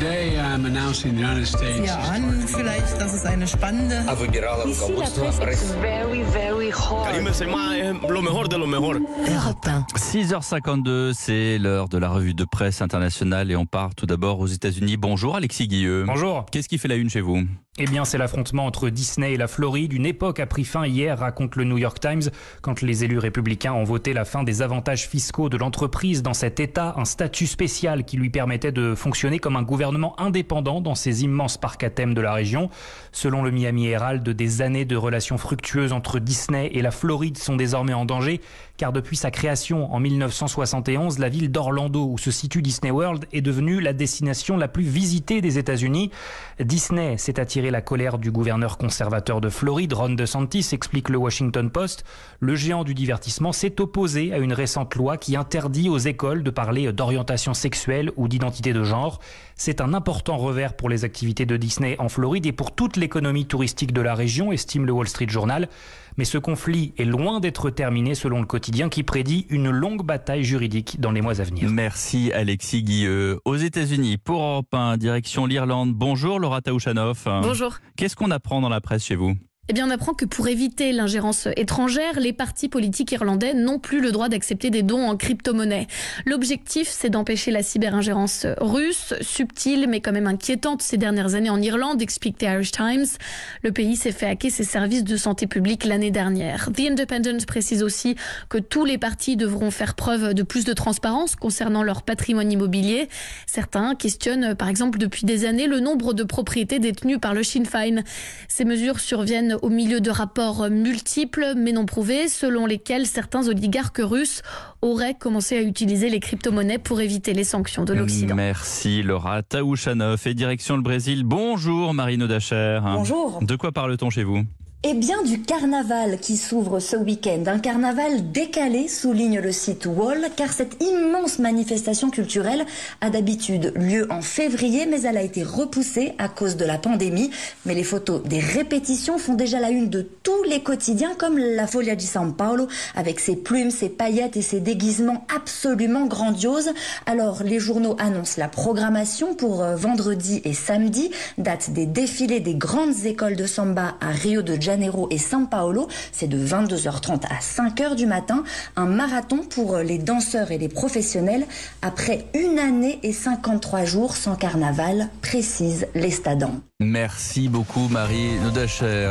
Sie ahnen vielleicht, dass es eine spannende. Very, very hot. 6h52, c'est l'heure de la revue de presse internationale et on part tout d'abord aux États-Unis. Bonjour Alexis Guilleux. Bonjour. Qu'est-ce qui fait la une chez vous? Eh bien, c'est l'affrontement entre Disney et la Floride. Une époque a pris fin hier, raconte le New York Times, quand les élus républicains ont voté la fin des avantages fiscaux de l'entreprise dans cet État, un statut spécial qui lui permettait de fonctionner comme un gouvernement indépendant dans ces immenses parcs à thème de la région. Selon le Miami Herald, des années de relations fructueuses entre Disney et la Floride sont désormais en danger, car depuis sa création en 1971, la ville d'Orlando, où se situe Disney World, est devenue la destination la plus visitée des États-Unis. Disney s'est attiré la colère du gouverneur conservateur de Floride, Ron DeSantis, explique le Washington Post. Le géant du divertissement s'est opposé à une récente loi qui interdit aux écoles de parler d'orientation sexuelle ou d'identité de genre. C'est un important revers pour les activités de Disney en Floride et pour toute l'économie touristique de la région, estime le Wall Street Journal. Mais ce conflit est loin d'être terminé selon le quotidien qui prédit une longue bataille juridique dans les mois à venir. Merci Alexis Guilleux. Aux États-Unis, pour Europe 1, direction l'Irlande. Bonjour Laura Taouchanoff. Bonjour. Qu'est-ce qu'on apprend dans la presse chez vous? Eh bien, on apprend que pour éviter l'ingérence étrangère, les partis politiques irlandais n'ont plus le droit d'accepter des dons en crypto-monnaie. L'objectif, c'est d'empêcher la cyber-ingérence russe, subtile mais quand même inquiétante ces dernières années en Irlande, explique The Irish Times. Le pays s'est fait hacker ses services de santé publique l'année dernière. The Independent précise aussi que tous les partis devront faire preuve de plus de transparence concernant leur patrimoine immobilier. Certains questionnent, par exemple, depuis des années, le nombre de propriétés détenues par le Sinn Féin. Ces mesures surviennent au milieu de rapports multiples mais non prouvés, selon lesquels certains oligarques russes auraient commencé à utiliser les crypto-monnaies pour éviter les sanctions de l'Occident. Merci Laura Taouchanoff et direction le Brésil. Bonjour Marine Dacher. Bonjour. De quoi parle-t-on chez vous? Eh bien, du carnaval qui s'ouvre ce week-end. Un carnaval décalé, souligne le site Wall, car cette immense manifestation culturelle a d'habitude lieu en février, mais elle a été repoussée à cause de la pandémie. Mais les photos des répétitions font déjà la une de tous les quotidiens, comme la Folia di San Paolo, avec ses plumes, ses paillettes et ses déguisements absolument grandioses. Alors, les journaux annoncent la programmation pour euh, vendredi et samedi, date des défilés des grandes écoles de samba à Rio de Janeiro et São Paulo. C'est de 22h30 à 5h du matin. Un marathon pour les danseurs et les professionnels après une année et 53 jours sans carnaval, précise l'Estadan. Merci beaucoup Marie Dacher.